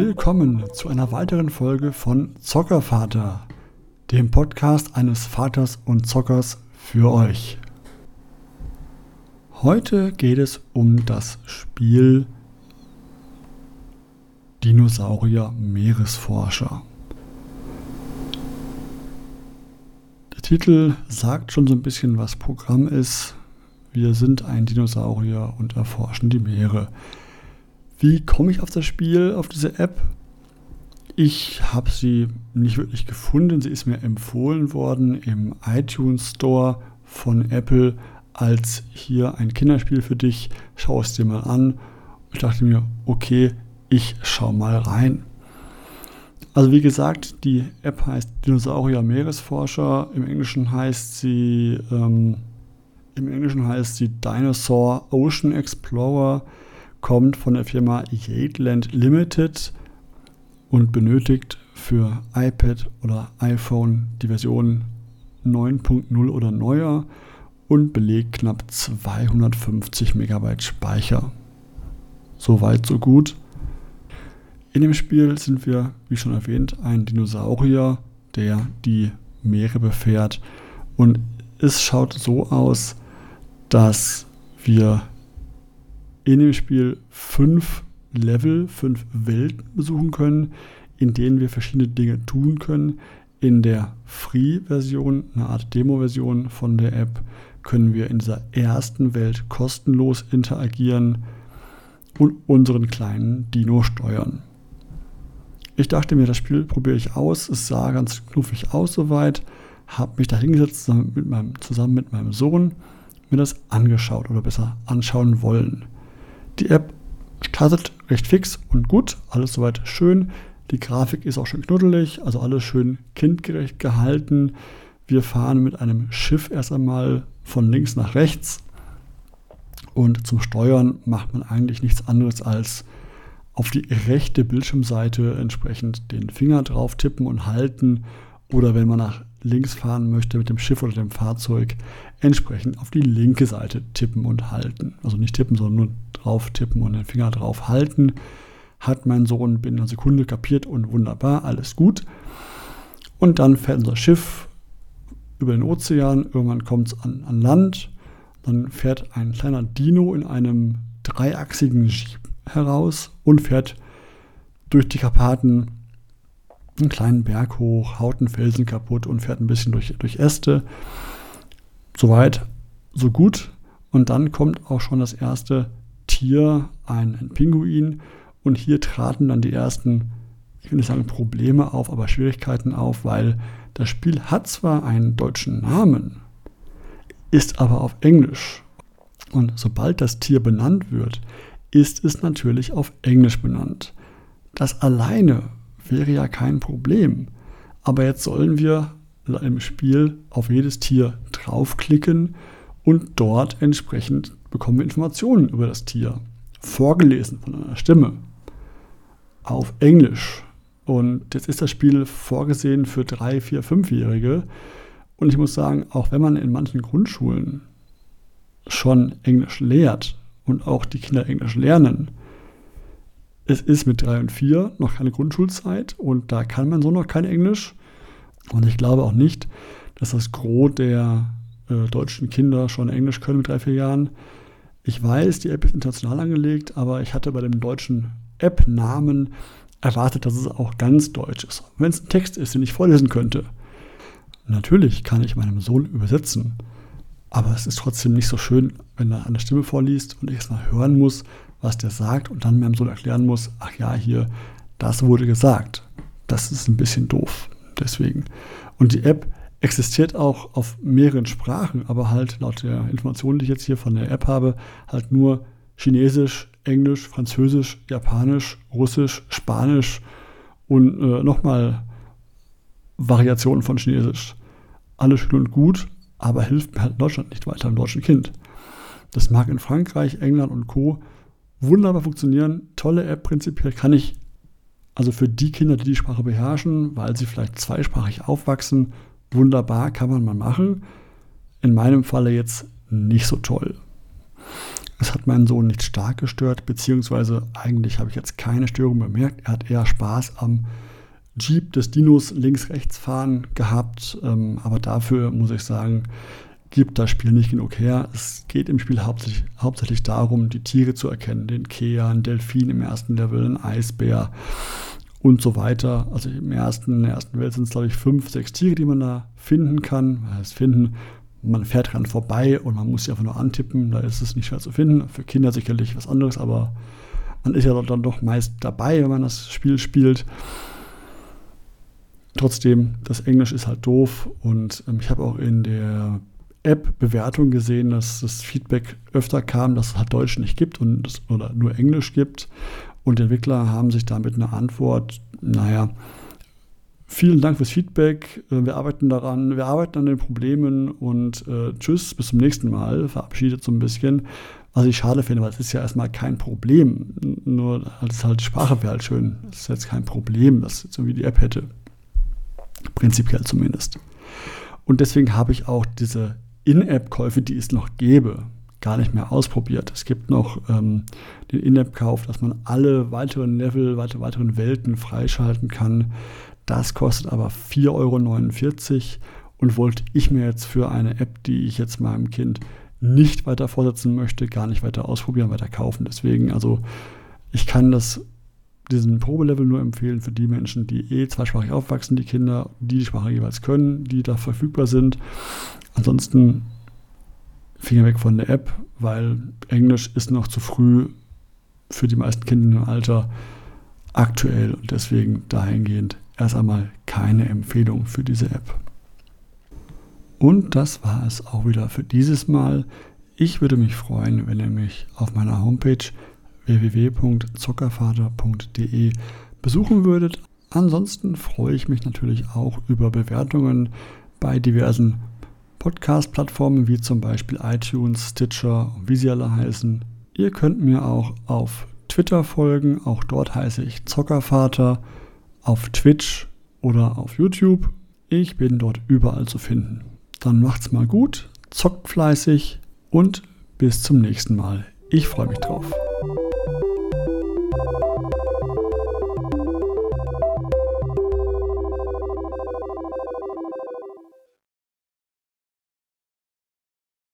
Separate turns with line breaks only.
willkommen zu einer weiteren Folge von Zockervater, dem Podcast eines Vaters und Zockers für euch. Heute geht es um das Spiel Dinosaurier Meeresforscher. Der Titel sagt schon so ein bisschen, was Programm ist. Wir sind ein Dinosaurier und erforschen die Meere. Wie komme ich auf das Spiel, auf diese App? Ich habe sie nicht wirklich gefunden. Sie ist mir empfohlen worden im iTunes Store von Apple als hier ein Kinderspiel für dich. Schau es dir mal an. Ich dachte mir, okay, ich schau mal rein. Also wie gesagt, die App heißt Dinosaurier Meeresforscher. Im Englischen heißt sie ähm, im Englischen heißt sie Dinosaur Ocean Explorer kommt von der Firma Yateland Limited und benötigt für iPad oder iPhone die Version 9.0 oder neuer und belegt knapp 250 Megabyte Speicher. Soweit, so gut. In dem Spiel sind wir, wie schon erwähnt, ein Dinosaurier, der die Meere befährt. Und es schaut so aus, dass wir in dem Spiel fünf Level, fünf Welten besuchen können, in denen wir verschiedene Dinge tun können. In der Free-Version, eine Art Demo-Version von der App, können wir in dieser ersten Welt kostenlos interagieren und unseren kleinen Dino steuern. Ich dachte mir, das Spiel probiere ich aus. Es sah ganz knuffig aus soweit. Habe mich da hingesetzt zusammen zusammen mit meinem Sohn, mir das angeschaut oder besser anschauen wollen. Die App startet recht fix und gut, alles soweit schön. Die Grafik ist auch schön knuddelig, also alles schön kindgerecht gehalten. Wir fahren mit einem Schiff erst einmal von links nach rechts. Und zum Steuern macht man eigentlich nichts anderes als auf die rechte Bildschirmseite entsprechend den Finger drauf tippen und halten. Oder wenn man nach links fahren möchte mit dem Schiff oder dem Fahrzeug, entsprechend auf die linke Seite tippen und halten. Also nicht tippen, sondern nur drauf tippen und den Finger drauf halten. Hat mein Sohn binnen einer Sekunde kapiert und wunderbar, alles gut. Und dann fährt unser Schiff über den Ozean, irgendwann kommt es an, an Land, dann fährt ein kleiner Dino in einem dreiachsigen Jeep heraus und fährt durch die Karpaten einen kleinen Berg hoch, haut einen Felsen kaputt und fährt ein bisschen durch, durch Äste. Soweit, so gut. Und dann kommt auch schon das erste Tier, ein, ein Pinguin. Und hier traten dann die ersten, ich will sagen Probleme auf, aber Schwierigkeiten auf, weil das Spiel hat zwar einen deutschen Namen, ist aber auf Englisch. Und sobald das Tier benannt wird, ist es natürlich auf Englisch benannt. Das alleine wäre ja kein Problem. Aber jetzt sollen wir im Spiel auf jedes Tier draufklicken und dort entsprechend bekommen wir Informationen über das Tier. Vorgelesen von einer Stimme. Auf Englisch. Und jetzt ist das Spiel vorgesehen für 3, 4, 5-Jährige. Und ich muss sagen, auch wenn man in manchen Grundschulen schon Englisch lehrt und auch die Kinder Englisch lernen, es ist mit 3 und 4 noch keine Grundschulzeit und da kann man so noch kein Englisch. Und ich glaube auch nicht, dass das Gros der äh, deutschen Kinder schon Englisch können mit 3, 4 Jahren. Ich weiß, die App ist international angelegt, aber ich hatte bei dem deutschen App-Namen erwartet, dass es auch ganz deutsch ist. Wenn es ein Text ist, den ich vorlesen könnte, natürlich kann ich meinem Sohn übersetzen. Aber es ist trotzdem nicht so schön, wenn er eine Stimme vorliest und ich es mal hören muss, was der sagt und dann meinem Sohn erklären muss, ach ja, hier, das wurde gesagt. Das ist ein bisschen doof. Deswegen. Und die App existiert auch auf mehreren Sprachen, aber halt laut der Informationen, die ich jetzt hier von der App habe, halt nur Chinesisch, Englisch, Französisch, Japanisch, Russisch, Spanisch und äh, nochmal Variationen von Chinesisch. Alles schön und gut, aber hilft mir halt Deutschland nicht weiter, im deutschen Kind. Das mag in Frankreich, England und Co wunderbar funktionieren. Tolle App prinzipiell kann ich, also für die Kinder, die die Sprache beherrschen, weil sie vielleicht zweisprachig aufwachsen, wunderbar kann man mal machen. In meinem Falle jetzt nicht so toll. Es hat meinen Sohn nicht stark gestört, beziehungsweise eigentlich habe ich jetzt keine Störung bemerkt. Er hat eher Spaß am Jeep des Dinos links-rechts fahren gehabt, ähm, aber dafür muss ich sagen, gibt das Spiel nicht genug her. Es geht im Spiel hauptsächlich, hauptsächlich darum, die Tiere zu erkennen. Den Kea, einen Delfin im ersten Level, einen Eisbär und so weiter. Also im ersten, in der ersten Welt sind es, glaube ich, fünf, sechs Tiere, die man da finden kann. Das heißt, finden, man fährt dran vorbei und man muss sie einfach nur antippen. Da ist es nicht schwer zu finden. Für Kinder sicherlich was anderes, aber man ist ja dann doch meist dabei, wenn man das Spiel spielt. Trotzdem, das Englisch ist halt doof und ähm, ich habe auch in der App-Bewertung gesehen, dass das Feedback öfter kam, dass es halt Deutsch nicht gibt und oder nur Englisch gibt. Und Entwickler haben sich damit eine Antwort, naja, vielen Dank fürs Feedback, äh, wir arbeiten daran, wir arbeiten an den Problemen und äh, tschüss, bis zum nächsten Mal, verabschiedet so ein bisschen. Was ich schade finde, weil es ist ja erstmal kein Problem. Nur als halt Sprache wäre halt schön. Es ist jetzt kein Problem, dass jetzt irgendwie die App hätte. Prinzipiell zumindest. Und deswegen habe ich auch diese In-App-Käufe, die es noch gäbe, gar nicht mehr ausprobiert. Es gibt noch ähm, den In-App-Kauf, dass man alle weiteren Level, weitere, weiteren Welten freischalten kann. Das kostet aber 4,49 Euro und wollte ich mir jetzt für eine App, die ich jetzt meinem Kind nicht weiter vorsetzen möchte, gar nicht weiter ausprobieren, weiter kaufen. Deswegen, also ich kann das diesen Probelevel nur empfehlen für die Menschen, die eh zweisprachig aufwachsen, die Kinder, die die Sprache jeweils können, die da verfügbar sind. Ansonsten Finger weg von der App, weil Englisch ist noch zu früh für die meisten Kinder im Alter aktuell und deswegen dahingehend erst einmal keine Empfehlung für diese App. Und das war es auch wieder für dieses Mal. Ich würde mich freuen, wenn ihr mich auf meiner Homepage www.zockervater.de besuchen würdet. Ansonsten freue ich mich natürlich auch über Bewertungen bei diversen Podcast-Plattformen wie zum Beispiel iTunes, Stitcher und wie sie alle heißen. Ihr könnt mir auch auf Twitter folgen, auch dort heiße ich Zockervater, auf Twitch oder auf YouTube. Ich bin dort überall zu finden. Dann macht's mal gut, zockt fleißig und bis zum nächsten Mal. Ich freue mich drauf.